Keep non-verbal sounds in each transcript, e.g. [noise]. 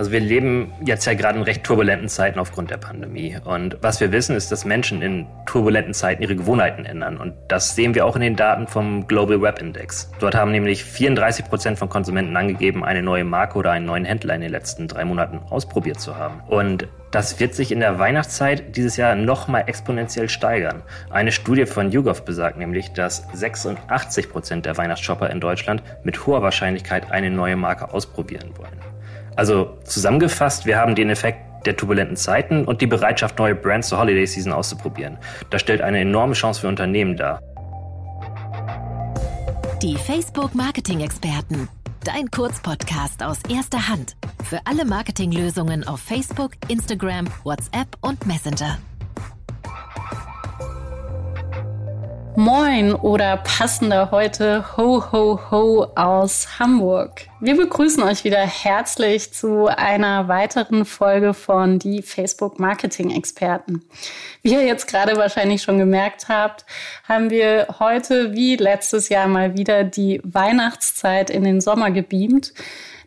Also wir leben jetzt ja gerade in recht turbulenten Zeiten aufgrund der Pandemie. Und was wir wissen, ist, dass Menschen in turbulenten Zeiten ihre Gewohnheiten ändern. Und das sehen wir auch in den Daten vom Global Web Index. Dort haben nämlich 34 Prozent von Konsumenten angegeben, eine neue Marke oder einen neuen Händler in den letzten drei Monaten ausprobiert zu haben. Und das wird sich in der Weihnachtszeit dieses Jahr nochmal exponentiell steigern. Eine Studie von YouGov besagt nämlich, dass 86 Prozent der Weihnachtsshopper in Deutschland mit hoher Wahrscheinlichkeit eine neue Marke ausprobieren wollen. Also zusammengefasst, wir haben den Effekt der turbulenten Zeiten und die Bereitschaft, neue Brands zur Holiday Season auszuprobieren. Das stellt eine enorme Chance für Unternehmen dar. Die Facebook Marketing Experten. Dein Kurzpodcast aus erster Hand. Für alle Marketinglösungen auf Facebook, Instagram, WhatsApp und Messenger. Moin oder passender heute Ho Ho Ho aus Hamburg. Wir begrüßen euch wieder herzlich zu einer weiteren Folge von die Facebook Marketing Experten. Wie ihr jetzt gerade wahrscheinlich schon gemerkt habt, haben wir heute wie letztes Jahr mal wieder die Weihnachtszeit in den Sommer gebeamt.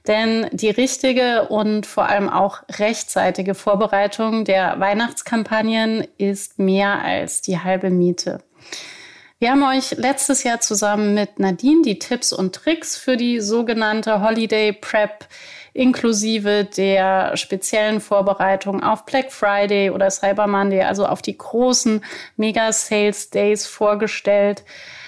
Denn die richtige und vor allem auch rechtzeitige Vorbereitung der Weihnachtskampagnen ist mehr als die halbe Miete. Wir haben euch letztes Jahr zusammen mit Nadine die Tipps und Tricks für die sogenannte Holiday Prep inklusive der speziellen Vorbereitung auf Black Friday oder Cyber Monday, also auf die großen Mega Sales Days vorgestellt.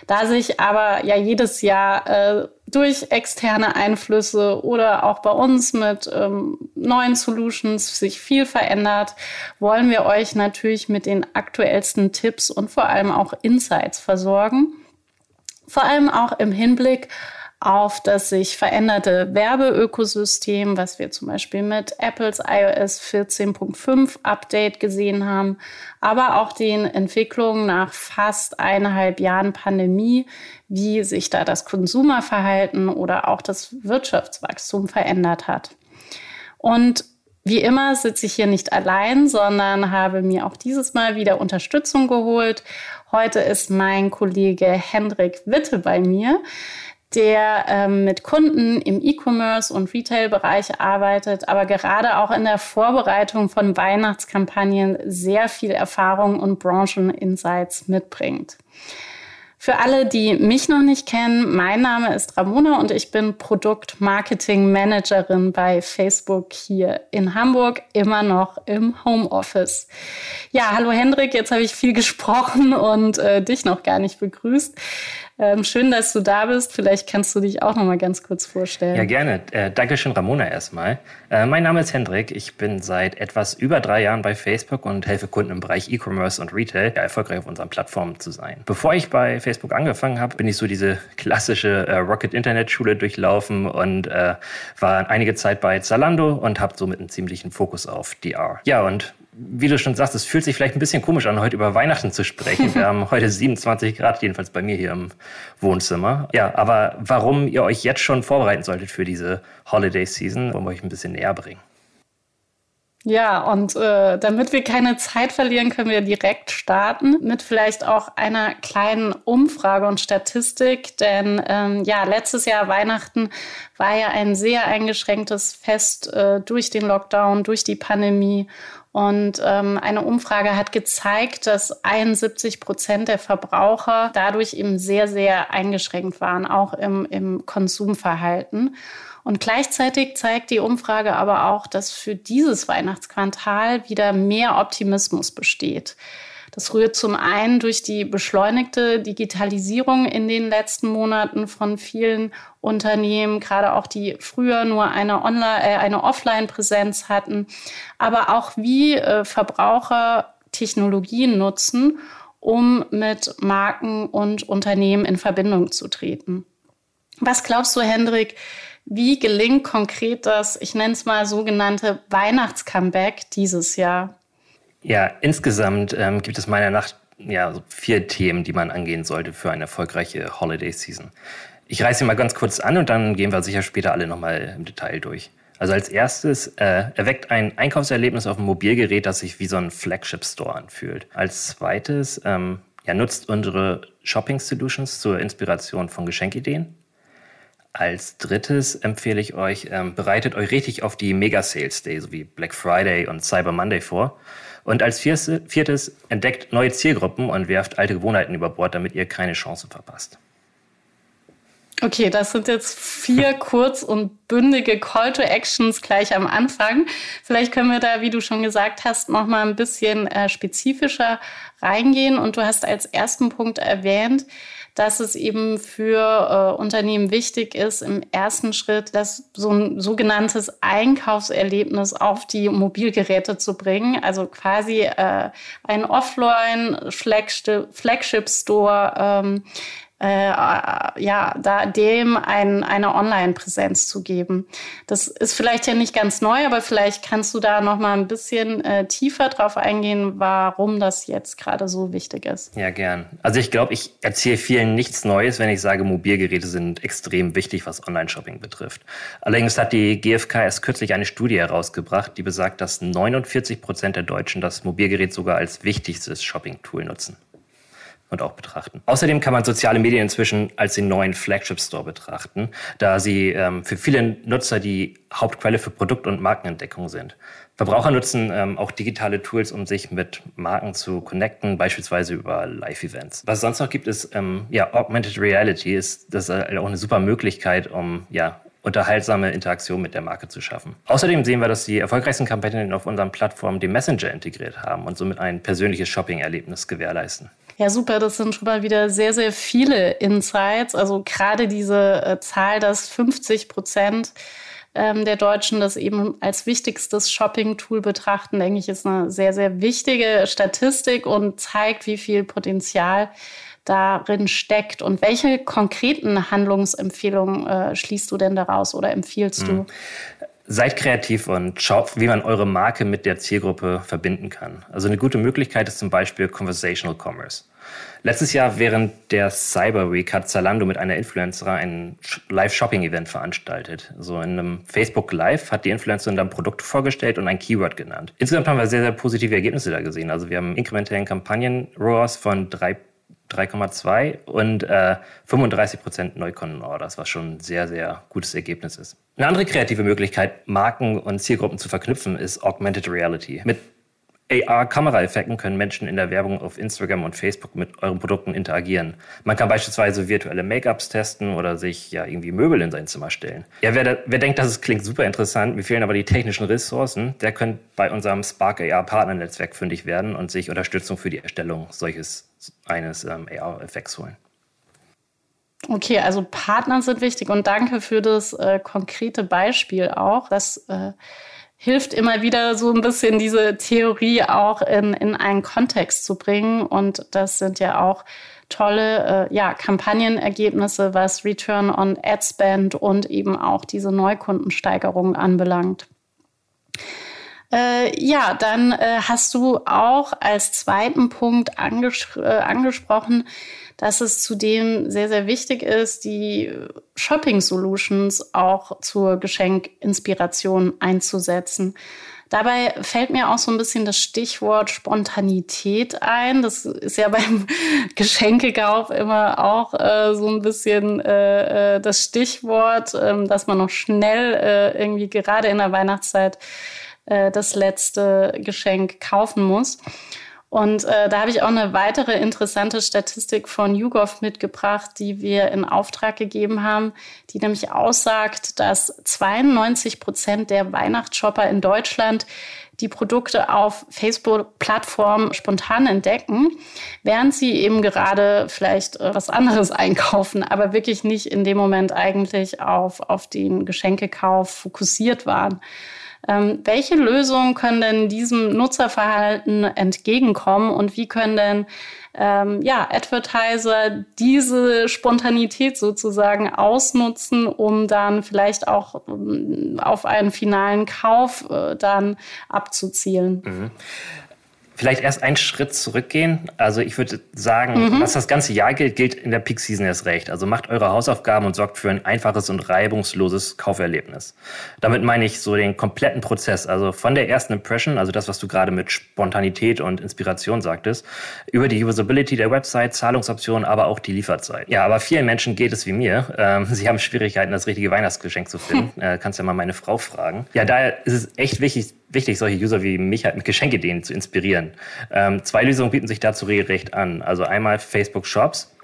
Da sich aber ja jedes Jahr äh, durch externe Einflüsse oder auch bei uns mit ähm, neuen Solutions sich viel verändert, wollen wir euch natürlich mit den aktuellsten Tipps und vor allem auch Insights versorgen. Vor allem auch im Hinblick auf das sich veränderte Werbeökosystem, was wir zum Beispiel mit Apples iOS 14.5 Update gesehen haben, aber auch den Entwicklungen nach fast eineinhalb Jahren Pandemie, wie sich da das Konsumerverhalten oder auch das Wirtschaftswachstum verändert hat. Und wie immer sitze ich hier nicht allein, sondern habe mir auch dieses Mal wieder Unterstützung geholt. Heute ist mein Kollege Hendrik Witte bei mir der ähm, mit Kunden im E-Commerce und Retail-Bereich arbeitet, aber gerade auch in der Vorbereitung von Weihnachtskampagnen sehr viel Erfahrung und Brancheninsights mitbringt. Für alle, die mich noch nicht kennen, mein Name ist Ramona und ich bin Produktmarketing-Managerin bei Facebook hier in Hamburg, immer noch im Homeoffice. Ja, hallo Hendrik, jetzt habe ich viel [laughs] gesprochen und äh, dich noch gar nicht begrüßt. Ähm, schön, dass du da bist. Vielleicht kannst du dich auch noch mal ganz kurz vorstellen. Ja, gerne. Äh, Dankeschön, Ramona, erstmal. Äh, mein Name ist Hendrik. Ich bin seit etwas über drei Jahren bei Facebook und helfe Kunden im Bereich E-Commerce und Retail, erfolgreich auf unseren Plattformen zu sein. Bevor ich bei Facebook angefangen habe, bin ich so diese klassische äh, Rocket Internet Schule durchlaufen und äh, war einige Zeit bei Zalando und habe somit einen ziemlichen Fokus auf DR. Ja, und wie du schon sagst, es fühlt sich vielleicht ein bisschen komisch an, heute über Weihnachten zu sprechen. [laughs] Wir haben heute 27 Grad, jedenfalls bei mir hier im Wohnzimmer. Ja, aber warum ihr euch jetzt schon vorbereiten solltet für diese Holiday Season, wollen wir euch ein bisschen näher bringen. Ja, und äh, damit wir keine Zeit verlieren, können wir direkt starten mit vielleicht auch einer kleinen Umfrage und Statistik. Denn ähm, ja, letztes Jahr Weihnachten war ja ein sehr eingeschränktes Fest äh, durch den Lockdown, durch die Pandemie. Und ähm, eine Umfrage hat gezeigt, dass 71 Prozent der Verbraucher dadurch eben sehr, sehr eingeschränkt waren, auch im, im Konsumverhalten. Und gleichzeitig zeigt die Umfrage aber auch, dass für dieses Weihnachtsquartal wieder mehr Optimismus besteht. Das rührt zum einen durch die beschleunigte Digitalisierung in den letzten Monaten von vielen Unternehmen, gerade auch die früher nur eine, Online, äh, eine Offline-Präsenz hatten, aber auch wie äh, Verbraucher Technologien nutzen, um mit Marken und Unternehmen in Verbindung zu treten. Was glaubst du, Hendrik, wie gelingt konkret das, ich nenne es mal sogenannte Weihnachtscomeback dieses Jahr? Ja, insgesamt ähm, gibt es meiner Nacht ja, so vier Themen, die man angehen sollte für eine erfolgreiche Holiday Season. Ich reiße sie mal ganz kurz an und dann gehen wir sicher später alle nochmal im Detail durch. Also als erstes äh, erweckt ein Einkaufserlebnis auf dem Mobilgerät, das sich wie so ein Flagship-Store anfühlt. Als zweites ähm, ja, nutzt unsere Shopping Solutions zur Inspiration von Geschenkideen. Als drittes empfehle ich euch, ähm, bereitet euch richtig auf die Mega Sales Day sowie Black Friday und Cyber Monday vor. Und als viertes, entdeckt neue Zielgruppen und werft alte Gewohnheiten über Bord, damit ihr keine Chancen verpasst. Okay, das sind jetzt vier [laughs] kurz und bündige Call to Actions gleich am Anfang. Vielleicht können wir da, wie du schon gesagt hast, noch mal ein bisschen äh, spezifischer reingehen. Und du hast als ersten Punkt erwähnt, dass es eben für äh, Unternehmen wichtig ist, im ersten Schritt das so ein sogenanntes Einkaufserlebnis auf die Mobilgeräte zu bringen. Also quasi äh, ein Offline-Flagship-Store. Ähm, äh, ja, da dem ein, eine Online-Präsenz zu geben. Das ist vielleicht ja nicht ganz neu, aber vielleicht kannst du da noch mal ein bisschen äh, tiefer drauf eingehen, warum das jetzt gerade so wichtig ist. Ja, gern. Also ich glaube, ich erzähle vielen nichts Neues, wenn ich sage, Mobilgeräte sind extrem wichtig, was Online-Shopping betrifft. Allerdings hat die GfK erst kürzlich eine Studie herausgebracht, die besagt, dass 49 Prozent der Deutschen das Mobilgerät sogar als wichtigstes Shopping-Tool nutzen und auch betrachten. Außerdem kann man soziale Medien inzwischen als den neuen Flagship Store betrachten, da sie ähm, für viele Nutzer die Hauptquelle für Produkt- und Markenentdeckung sind. Verbraucher nutzen ähm, auch digitale Tools, um sich mit Marken zu connecten, beispielsweise über Live-Events. Was es sonst noch gibt, ist ähm, ja Augmented Reality. Ist das ist auch eine super Möglichkeit, um ja unterhaltsame Interaktion mit der Marke zu schaffen. Außerdem sehen wir, dass die erfolgreichsten Kampagnen auf unseren Plattformen den Messenger integriert haben und somit ein persönliches Shopping-Erlebnis gewährleisten. Ja, super. Das sind schon mal wieder sehr, sehr viele Insights. Also gerade diese äh, Zahl, dass 50 Prozent ähm, der Deutschen das eben als wichtigstes Shopping-Tool betrachten, denke ich, ist eine sehr, sehr wichtige Statistik und zeigt, wie viel Potenzial darin steckt. Und welche konkreten Handlungsempfehlungen äh, schließt du denn daraus oder empfiehlst mhm. du? Seid kreativ und schaut, wie man eure Marke mit der Zielgruppe verbinden kann. Also eine gute Möglichkeit ist zum Beispiel Conversational Commerce. Letztes Jahr während der Cyber Week hat Zalando mit einer Influencerin ein Live-Shopping-Event veranstaltet. So in einem Facebook Live hat die Influencerin dann Produkte vorgestellt und ein Keyword genannt. Insgesamt haben wir sehr, sehr positive Ergebnisse da gesehen. Also wir haben inkrementellen Kampagnen-ROAS von drei 3,2 und äh, 35 Prozent Neukundenorders, was schon ein sehr, sehr gutes Ergebnis ist. Eine andere kreative Möglichkeit, Marken und Zielgruppen zu verknüpfen, ist Augmented Reality. Mit AR-Kameraeffekten können Menschen in der Werbung auf Instagram und Facebook mit euren Produkten interagieren. Man kann beispielsweise virtuelle Make-ups testen oder sich ja irgendwie Möbel in sein Zimmer stellen. Ja, wer, wer denkt, das klingt super interessant, mir fehlen aber die technischen Ressourcen, der könnte bei unserem Spark AR Partnernetzwerk fündig werden und sich Unterstützung für die Erstellung solches eines ähm, AR-Effekts holen. Okay, also Partner sind wichtig und danke für das äh, konkrete Beispiel auch. Das äh, hilft immer wieder so ein bisschen diese Theorie auch in, in einen Kontext zu bringen. Und das sind ja auch tolle äh, ja, Kampagnenergebnisse, was Return on Ad Spend und eben auch diese Neukundensteigerung anbelangt. Äh, ja, dann äh, hast du auch als zweiten Punkt anges äh, angesprochen, dass es zudem sehr, sehr wichtig ist, die Shopping Solutions auch zur Geschenkinspiration einzusetzen. Dabei fällt mir auch so ein bisschen das Stichwort Spontanität ein. Das ist ja [laughs] beim Geschenkekauf immer auch äh, so ein bisschen äh, äh das Stichwort, äh, dass man noch schnell äh, irgendwie gerade in der Weihnachtszeit äh, das letzte Geschenk kaufen muss. Und äh, da habe ich auch eine weitere interessante Statistik von YouGov mitgebracht, die wir in Auftrag gegeben haben, die nämlich aussagt, dass 92 Prozent der Weihnachtsshopper in Deutschland die Produkte auf Facebook-Plattformen spontan entdecken, während sie eben gerade vielleicht äh, was anderes [laughs] einkaufen, aber wirklich nicht in dem Moment eigentlich auf, auf den Geschenkekauf fokussiert waren. Ähm, welche Lösungen können denn diesem Nutzerverhalten entgegenkommen und wie können denn ähm, ja, Advertiser diese Spontanität sozusagen ausnutzen, um dann vielleicht auch um, auf einen finalen Kauf äh, dann abzuzielen? Mhm. Vielleicht erst einen Schritt zurückgehen. Also ich würde sagen, mhm. was das ganze Jahr gilt, gilt in der Peak Season erst recht. Also macht eure Hausaufgaben und sorgt für ein einfaches und reibungsloses Kauferlebnis. Damit meine ich so den kompletten Prozess, also von der ersten Impression, also das, was du gerade mit Spontanität und Inspiration sagtest, über die Usability der Website, Zahlungsoptionen, aber auch die Lieferzeit. Ja, aber vielen Menschen geht es wie mir. Ähm, [laughs] sie haben Schwierigkeiten, das richtige Weihnachtsgeschenk zu finden. Hm. [laughs] Äh, kannst ja mal meine Frau fragen. Ja, daher ist es echt wichtig, wichtig, solche User wie mich halt mit Geschenkedeen zu inspirieren. Ähm, zwei Lösungen bieten sich dazu regelrecht an. Also einmal Facebook Shops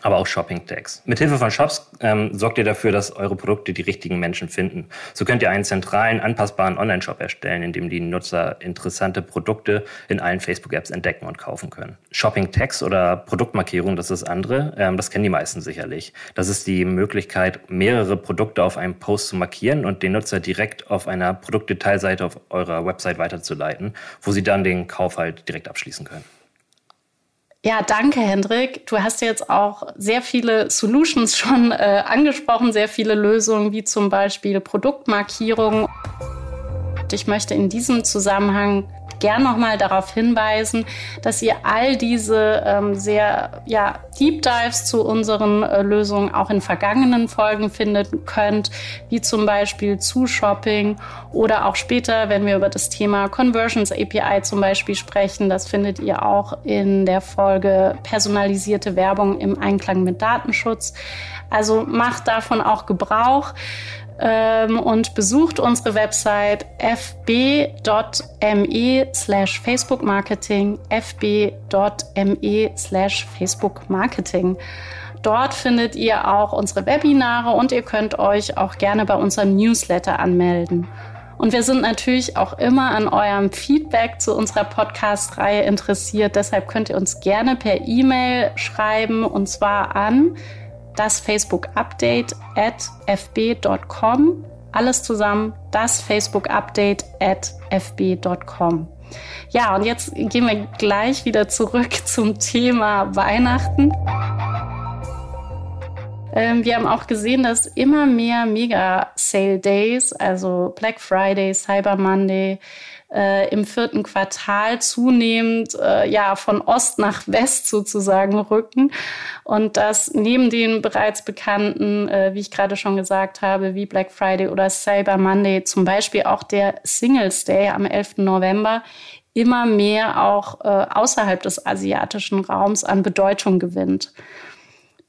aber auch Shopping-Tags. Mithilfe von Shops ähm, sorgt ihr dafür, dass eure Produkte die richtigen Menschen finden. So könnt ihr einen zentralen, anpassbaren Online-Shop erstellen, in dem die Nutzer interessante Produkte in allen Facebook-Apps entdecken und kaufen können. Shopping-Tags oder Produktmarkierung, das ist andere. Ähm, das kennen die meisten sicherlich. Das ist die Möglichkeit, mehrere Produkte auf einem Post zu markieren und den Nutzer direkt auf einer Produktdetailseite auf eurer Website weiterzuleiten, wo sie dann den Kauf halt direkt abschließen können. Ja, danke, Hendrik. Du hast jetzt auch sehr viele Solutions schon äh, angesprochen, sehr viele Lösungen, wie zum Beispiel Produktmarkierung. Ich möchte in diesem Zusammenhang gern nochmal darauf hinweisen, dass ihr all diese ähm, sehr ja, Deep Dives zu unseren äh, Lösungen auch in vergangenen Folgen finden könnt, wie zum Beispiel zu Shopping oder auch später, wenn wir über das Thema Conversions API zum Beispiel sprechen. Das findet ihr auch in der Folge personalisierte Werbung im Einklang mit Datenschutz. Also macht davon auch Gebrauch ähm, und besucht unsere Website fb.me slash Facebook Marketing, fb.me slash Facebook Marketing. Dort findet ihr auch unsere Webinare und ihr könnt euch auch gerne bei unserem Newsletter anmelden. Und wir sind natürlich auch immer an eurem Feedback zu unserer Podcast-Reihe interessiert. Deshalb könnt ihr uns gerne per E-Mail schreiben und zwar an das Facebook Update at fb.com. Alles zusammen, das Facebook Update at fb.com. Ja, und jetzt gehen wir gleich wieder zurück [laughs] zum Thema Weihnachten. Ähm, wir haben auch gesehen, dass immer mehr Mega-Sale-Days, also Black Friday, Cyber Monday, äh, im vierten Quartal zunehmend äh, ja von Ost nach West sozusagen rücken und das neben den bereits bekannten, äh, wie ich gerade schon gesagt habe, wie Black Friday oder Cyber Monday, zum Beispiel auch der Singles Day am 11. November immer mehr auch äh, außerhalb des asiatischen Raums an Bedeutung gewinnt.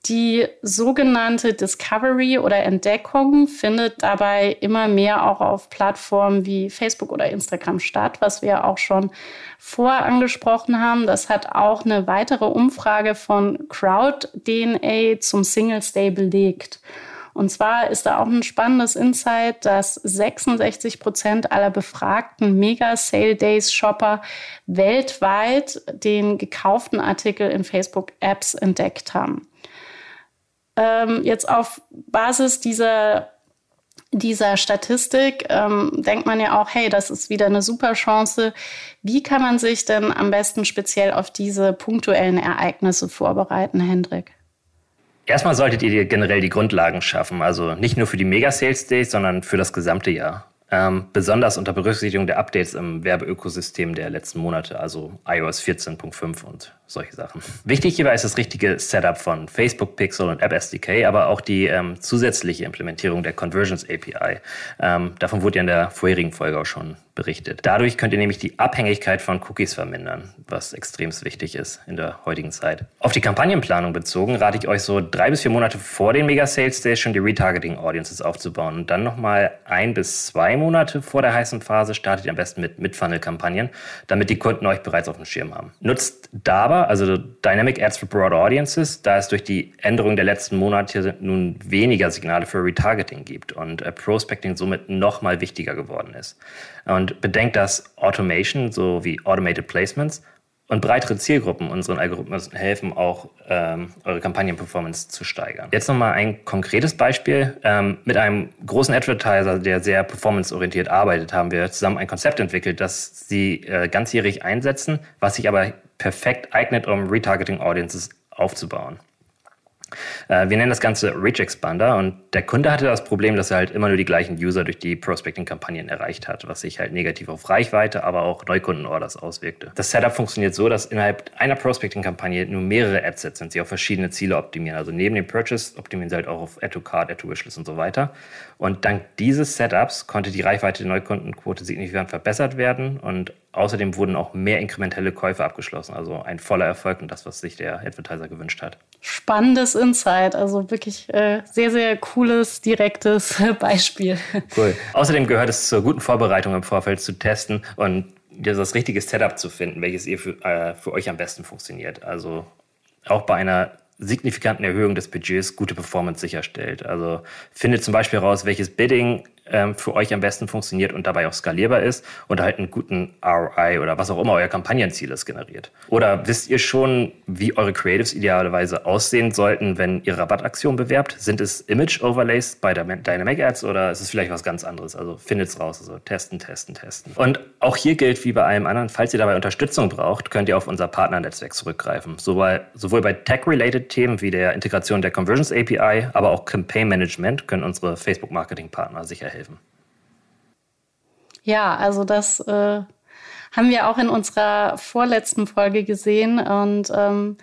Die sogenannte Discovery oder Entdeckung findet dabei immer mehr auch auf Plattformen wie Facebook oder Instagram statt, was wir auch schon vorher angesprochen haben. Das hat auch eine weitere Umfrage von CrowdDNA zum Singles Day belegt. Und zwar ist da auch ein spannendes Insight, dass 66 Prozent aller befragten Mega Sale Days Shopper weltweit den gekauften Artikel in Facebook Apps entdeckt haben ähm, jetzt auf Basis dieser dieser Statistik ähm, denkt man ja auch, hey, das ist wieder eine super Chance. Wie kann man sich denn am besten speziell auf diese punktuellen Ereignisse vorbereiten, Hendrik? Erstmal solltet ihr generell die Grundlagen schaffen, also nicht nur für die Mega Sales Days, sondern für das gesamte Jahr. Ähm, besonders unter Berücksichtigung der Updates im Werbeökosystem der letzten Monate, also iOS 14.5 und solche Sachen. [laughs] Wichtig hierbei ist das richtige Setup von Facebook Pixel und App SDK, aber auch die ähm, zusätzliche Implementierung der Conversions API. Ähm, davon wurde ja in der vorherigen Folge auch schon berichtet. Dadurch könnt ihr nämlich die Abhängigkeit von Cookies vermindern, was extrem wichtig ist in der heutigen Zeit. Auf die Kampagnenplanung bezogen rate ich euch so drei bis vier Monate vor den Mega Sales Days schon die Retargeting Audiences aufzubauen und dann nochmal ein bis zwei Monate vor der heißen Phase startet ihr am besten mit Mid-Funnel-Kampagnen, damit die Kunden euch bereits auf dem Schirm haben. Nutzt dabei also Dynamic Ads for Broad Audiences, da es durch die Änderung der letzten Monate nun weniger Signale für Retargeting gibt und äh, Prospecting somit nochmal wichtiger geworden ist. Und bedenkt, dass Automation sowie Automated Placements und breitere Zielgruppen unseren Algorithmen helfen auch, ähm, eure Kampagnenperformance zu steigern. Jetzt nochmal ein konkretes Beispiel. Ähm, mit einem großen Advertiser, der sehr performanceorientiert arbeitet, haben wir zusammen ein Konzept entwickelt, das sie äh, ganzjährig einsetzen, was sich aber perfekt eignet, um Retargeting Audiences aufzubauen. Äh, wir nennen das Ganze Reach Expander und der Kunde hatte das Problem, dass er halt immer nur die gleichen User durch die Prospecting-Kampagnen erreicht hat, was sich halt negativ auf Reichweite, aber auch Neukundenorders auswirkte. Das Setup funktioniert so, dass innerhalb einer Prospecting-Kampagne nur mehrere Adsets sind, die auf verschiedene Ziele optimieren. Also neben dem Purchase optimieren sie halt auch auf Add-to-Card, Add-to-Wishlist und so weiter. Und dank dieses Setups konnte die Reichweite der Neukundenquote signifikant verbessert werden und außerdem wurden auch mehr inkrementelle Käufe abgeschlossen. Also ein voller Erfolg und das, was sich der Advertiser gewünscht hat. Spannendes Insight, also wirklich äh, sehr, sehr cooles, direktes [laughs] Beispiel. Cool. Außerdem gehört es zur guten Vorbereitung im Vorfeld zu testen und das richtige Setup zu finden, welches ihr für, äh, für euch am besten funktioniert. Also auch bei einer signifikanten Erhöhung des Budgets gute Performance sicherstellt. Also findet zum Beispiel heraus, welches Bidding für euch am besten funktioniert und dabei auch skalierbar ist und halt einen guten ROI oder was auch immer euer Kampagnenziel ist generiert. Oder wisst ihr schon, wie eure Creatives idealerweise aussehen sollten, wenn ihr Rabattaktionen bewerbt? Sind es Image-Overlays bei Dynamic Ads oder ist es vielleicht was ganz anderes? Also findet es raus. Also testen, testen, testen. Und auch hier gilt wie bei allem anderen, falls ihr dabei Unterstützung braucht, könnt ihr auf unser Partnernetzwerk zurückgreifen. Sowohl, sowohl bei Tech-related Themen wie der Integration der Conversions API, aber auch Campaign Management können unsere Facebook-Marketing-Partner sicher helfen. Ja, also das äh, haben wir auch in unserer vorletzten Folge gesehen und ähm,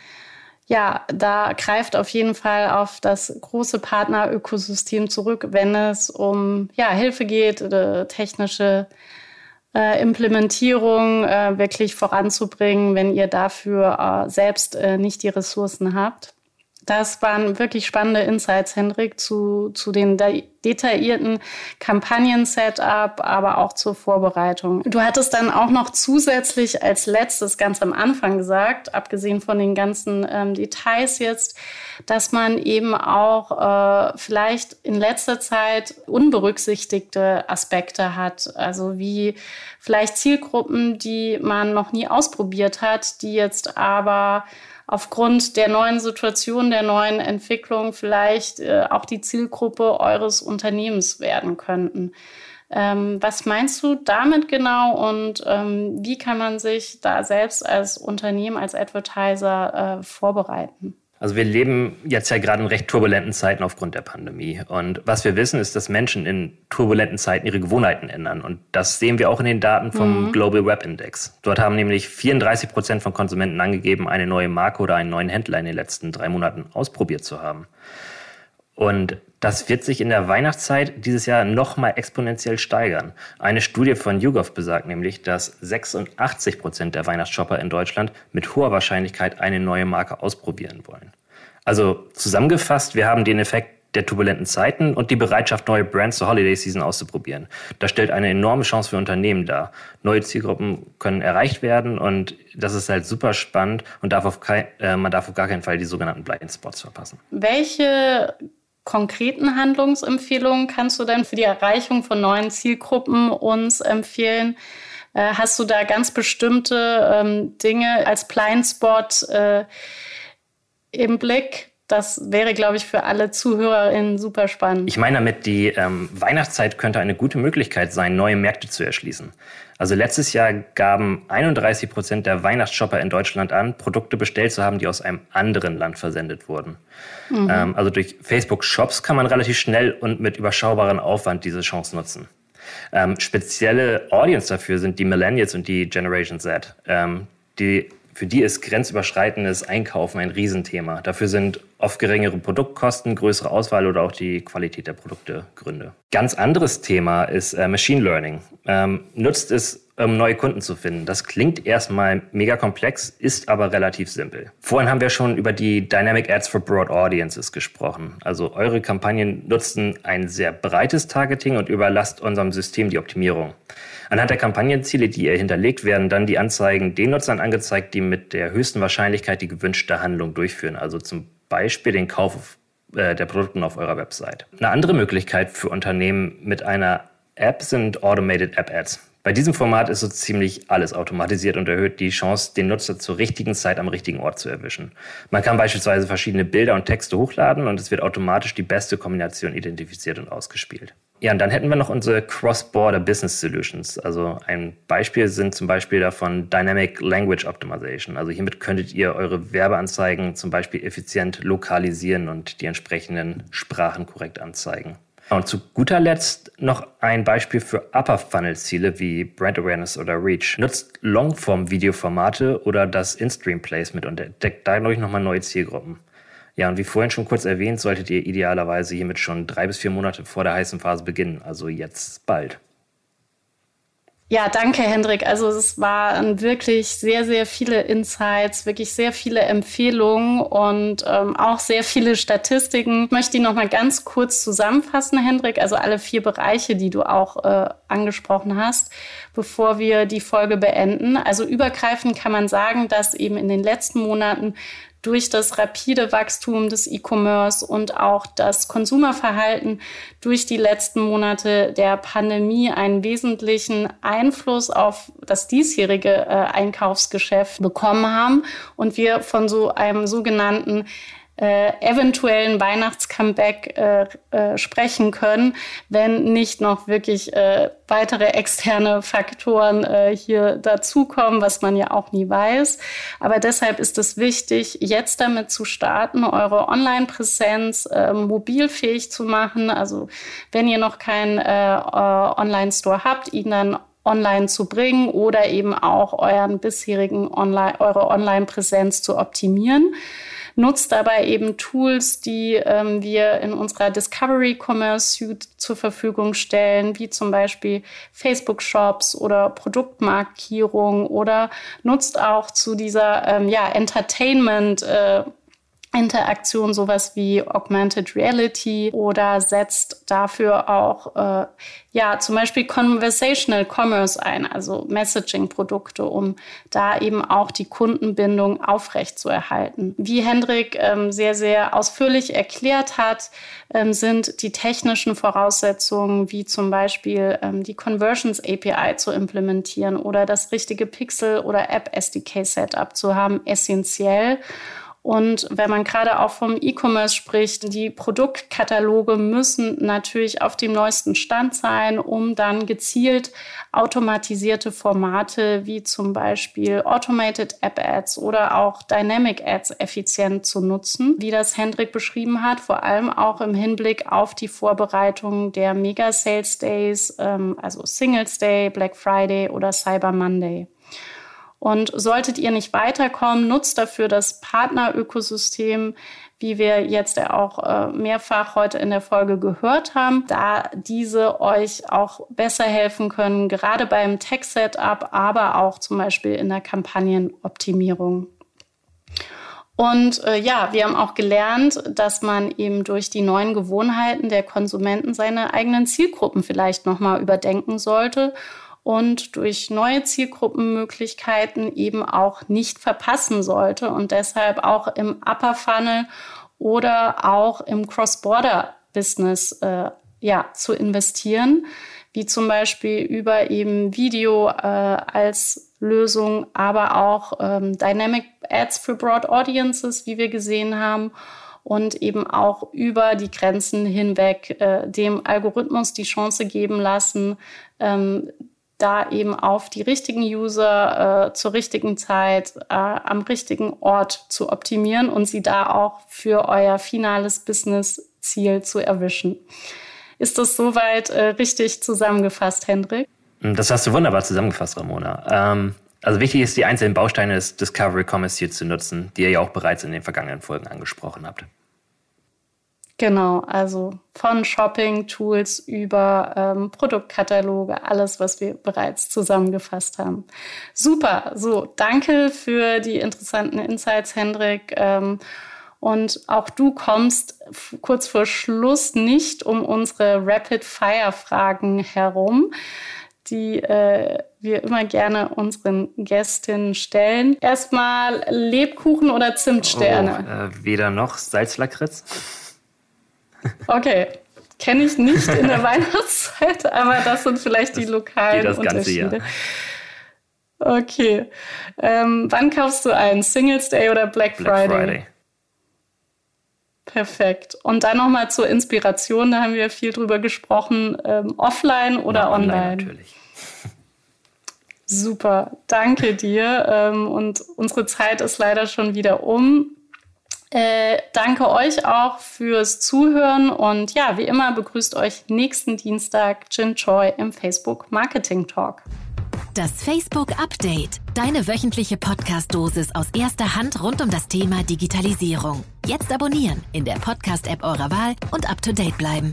ja, da greift auf jeden Fall auf das große Partnerökosystem zurück, wenn es um ja, Hilfe geht, oder technische äh, Implementierung äh, wirklich voranzubringen, wenn ihr dafür äh, selbst äh, nicht die Ressourcen habt. Das waren wirklich spannende Insights, Hendrik, zu, zu den detaillierten Kampagnen-Setup, aber auch zur Vorbereitung. Du hattest dann auch noch zusätzlich als letztes ganz am Anfang gesagt, abgesehen von den ganzen ähm, Details jetzt, dass man eben auch äh, vielleicht in letzter Zeit unberücksichtigte Aspekte hat. Also wie vielleicht Zielgruppen, die man noch nie ausprobiert hat, die jetzt aber aufgrund der neuen Situation, der neuen Entwicklung vielleicht äh, auch die Zielgruppe eures Unternehmens werden könnten. Ähm, was meinst du damit genau und ähm, wie kann man sich da selbst als Unternehmen, als Advertiser äh, vorbereiten? Also wir leben jetzt ja gerade in recht turbulenten Zeiten aufgrund der Pandemie. Und was wir wissen, ist, dass Menschen in turbulenten Zeiten ihre Gewohnheiten ändern. Und das sehen wir auch in den Daten vom mhm. Global Web Index. Dort haben nämlich 34 Prozent von Konsumenten angegeben, eine neue Marke oder einen neuen Händler in den letzten drei Monaten ausprobiert zu haben. Und das wird sich in der Weihnachtszeit dieses Jahr nochmal exponentiell steigern. Eine Studie von YouGov besagt nämlich, dass 86 Prozent der Weihnachtsshopper in Deutschland mit hoher Wahrscheinlichkeit eine neue Marke ausprobieren wollen. Also zusammengefasst, wir haben den Effekt der turbulenten Zeiten und die Bereitschaft, neue Brands zur Holiday Season auszuprobieren. Das stellt eine enorme Chance für Unternehmen dar. Neue Zielgruppen können erreicht werden und das ist halt super spannend und darf kein, äh, man darf auf gar keinen Fall die sogenannten Blind Spots verpassen. Welche konkreten Handlungsempfehlungen kannst du denn für die Erreichung von neuen Zielgruppen uns empfehlen? Äh, hast du da ganz bestimmte ähm, Dinge als Blindspot äh, im Blick? Das wäre, glaube ich, für alle ZuhörerInnen super spannend. Ich meine damit, die ähm, Weihnachtszeit könnte eine gute Möglichkeit sein, neue Märkte zu erschließen. Also letztes Jahr gaben 31 Prozent der Weihnachtsshopper in Deutschland an, Produkte bestellt zu haben, die aus einem anderen Land versendet wurden. Mhm. Ähm, also durch Facebook Shops kann man relativ schnell und mit überschaubarem Aufwand diese Chance nutzen. Ähm, spezielle Audience dafür sind die Millennials und die Generation Z. Ähm, die für die ist grenzüberschreitendes Einkaufen ein Riesenthema. Dafür sind oft geringere Produktkosten, größere Auswahl oder auch die Qualität der Produkte Gründe. Ganz anderes Thema ist äh, Machine Learning. Ähm, nutzt es, um neue Kunden zu finden. Das klingt erstmal mega komplex, ist aber relativ simpel. Vorhin haben wir schon über die Dynamic Ads for Broad Audiences gesprochen. Also eure Kampagnen nutzen ein sehr breites Targeting und überlasst unserem System die Optimierung. Anhand der Kampagnenziele, die ihr hinterlegt, werden dann die Anzeigen den Nutzern angezeigt, die mit der höchsten Wahrscheinlichkeit die gewünschte Handlung durchführen. Also zum Beispiel den Kauf äh, der Produkte auf eurer Website. Eine andere Möglichkeit für Unternehmen mit einer App sind Automated App Ads. Bei diesem Format ist so ziemlich alles automatisiert und erhöht die Chance, den Nutzer zur richtigen Zeit am richtigen Ort zu erwischen. Man kann beispielsweise verschiedene Bilder und Texte hochladen und es wird automatisch die beste Kombination identifiziert und ausgespielt. Ja, und dann hätten wir noch unsere Cross-Border Business Solutions. Also ein Beispiel sind zum Beispiel davon Dynamic Language Optimization. Also hiermit könntet ihr eure Werbeanzeigen zum Beispiel effizient lokalisieren und die entsprechenden Sprachen korrekt anzeigen. Und zu guter Letzt noch ein Beispiel für Upper Funnel Ziele wie Brand Awareness oder Reach. Nutzt Longform Videoformate oder das In-Stream Placement und entdeckt dadurch nochmal neue Zielgruppen. Ja, und wie vorhin schon kurz erwähnt, solltet ihr idealerweise hiermit schon drei bis vier Monate vor der heißen Phase beginnen, also jetzt bald. Ja, danke, Hendrik. Also es waren wirklich sehr, sehr viele Insights, wirklich sehr viele Empfehlungen und ähm, auch sehr viele Statistiken. Ich möchte die noch mal ganz kurz zusammenfassen, Hendrik. Also alle vier Bereiche, die du auch äh, angesprochen hast, bevor wir die Folge beenden. Also übergreifend kann man sagen, dass eben in den letzten Monaten durch das rapide Wachstum des E-Commerce und auch das Konsumerverhalten durch die letzten Monate der Pandemie einen wesentlichen Einfluss auf das diesjährige äh, Einkaufsgeschäft bekommen haben. Und wir von so einem sogenannten äh, eventuellen Weihnachtscomeback äh, äh, sprechen können, wenn nicht noch wirklich äh, weitere externe Faktoren äh, hier dazukommen, was man ja auch nie weiß. Aber deshalb ist es wichtig, jetzt damit zu starten, eure Online-Präsenz äh, mobilfähig zu machen. Also wenn ihr noch keinen äh, äh Online-Store habt, ihn dann online zu bringen oder eben auch euren bisherigen Online, eure Online-Präsenz zu optimieren nutzt dabei eben Tools, die ähm, wir in unserer Discovery Commerce Suite zur Verfügung stellen, wie zum Beispiel Facebook Shops oder Produktmarkierung oder nutzt auch zu dieser ähm, ja, Entertainment äh, Interaktion, sowas wie Augmented Reality oder setzt dafür auch äh, ja zum Beispiel Conversational Commerce ein, also Messaging-Produkte, um da eben auch die Kundenbindung aufrechtzuerhalten. Wie Hendrik ähm, sehr, sehr ausführlich erklärt hat, ähm, sind die technischen Voraussetzungen, wie zum Beispiel ähm, die Conversions API zu implementieren oder das richtige Pixel- oder App-SDK-Setup zu haben, essentiell. Und wenn man gerade auch vom E-Commerce spricht, die Produktkataloge müssen natürlich auf dem neuesten Stand sein, um dann gezielt automatisierte Formate wie zum Beispiel Automated App Ads oder auch Dynamic Ads effizient zu nutzen, wie das Hendrik beschrieben hat, vor allem auch im Hinblick auf die Vorbereitung der Mega Sales Days, ähm, also Singles Day, Black Friday oder Cyber Monday. Und solltet ihr nicht weiterkommen, nutzt dafür das Partnerökosystem, wie wir jetzt auch äh, mehrfach heute in der Folge gehört haben, da diese euch auch besser helfen können, gerade beim Tech-Setup, aber auch zum Beispiel in der Kampagnenoptimierung. Und äh, ja, wir haben auch gelernt, dass man eben durch die neuen Gewohnheiten der Konsumenten seine eigenen Zielgruppen vielleicht nochmal überdenken sollte und durch neue Zielgruppenmöglichkeiten eben auch nicht verpassen sollte und deshalb auch im Upper Funnel oder auch im Cross-Border-Business äh, ja, zu investieren, wie zum Beispiel über eben Video äh, als Lösung, aber auch ähm, Dynamic Ads für Broad Audiences, wie wir gesehen haben und eben auch über die Grenzen hinweg äh, dem Algorithmus die Chance geben lassen, ähm, da eben auf die richtigen User äh, zur richtigen Zeit äh, am richtigen Ort zu optimieren und sie da auch für euer finales Business-Ziel zu erwischen. Ist das soweit äh, richtig zusammengefasst, Hendrik? Das hast du wunderbar zusammengefasst, Ramona. Ähm, also wichtig ist, die einzelnen Bausteine des Discovery Commerce hier zu nutzen, die ihr ja auch bereits in den vergangenen Folgen angesprochen habt. Genau, also von Shopping-Tools über ähm, Produktkataloge, alles, was wir bereits zusammengefasst haben. Super, so, danke für die interessanten Insights, Hendrik. Ähm, und auch du kommst kurz vor Schluss nicht um unsere Rapid-Fire-Fragen herum, die äh, wir immer gerne unseren Gästinnen stellen. Erstmal Lebkuchen oder Zimtsterne? Oh, äh, weder noch Salzlakritz. Okay, kenne ich nicht in der [laughs] Weihnachtszeit, aber das sind vielleicht die lokalen das Unterschiede. Jahr. Okay. Ähm, wann kaufst du ein? Singles Day oder Black Friday? Black Friday. Perfekt. Und dann nochmal zur Inspiration, da haben wir viel drüber gesprochen, ähm, offline oder Na, online? Online natürlich. Super, danke dir. Ähm, und unsere Zeit ist leider schon wieder um. Äh, danke euch auch fürs Zuhören und ja, wie immer begrüßt euch nächsten Dienstag Jin Choi im Facebook Marketing Talk. Das Facebook Update. Deine wöchentliche Podcast-Dosis aus erster Hand rund um das Thema Digitalisierung. Jetzt abonnieren in der Podcast-App eurer Wahl und up to date bleiben.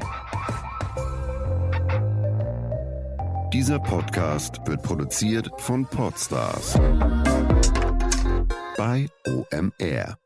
Dieser Podcast wird produziert von Podstars bei OMR.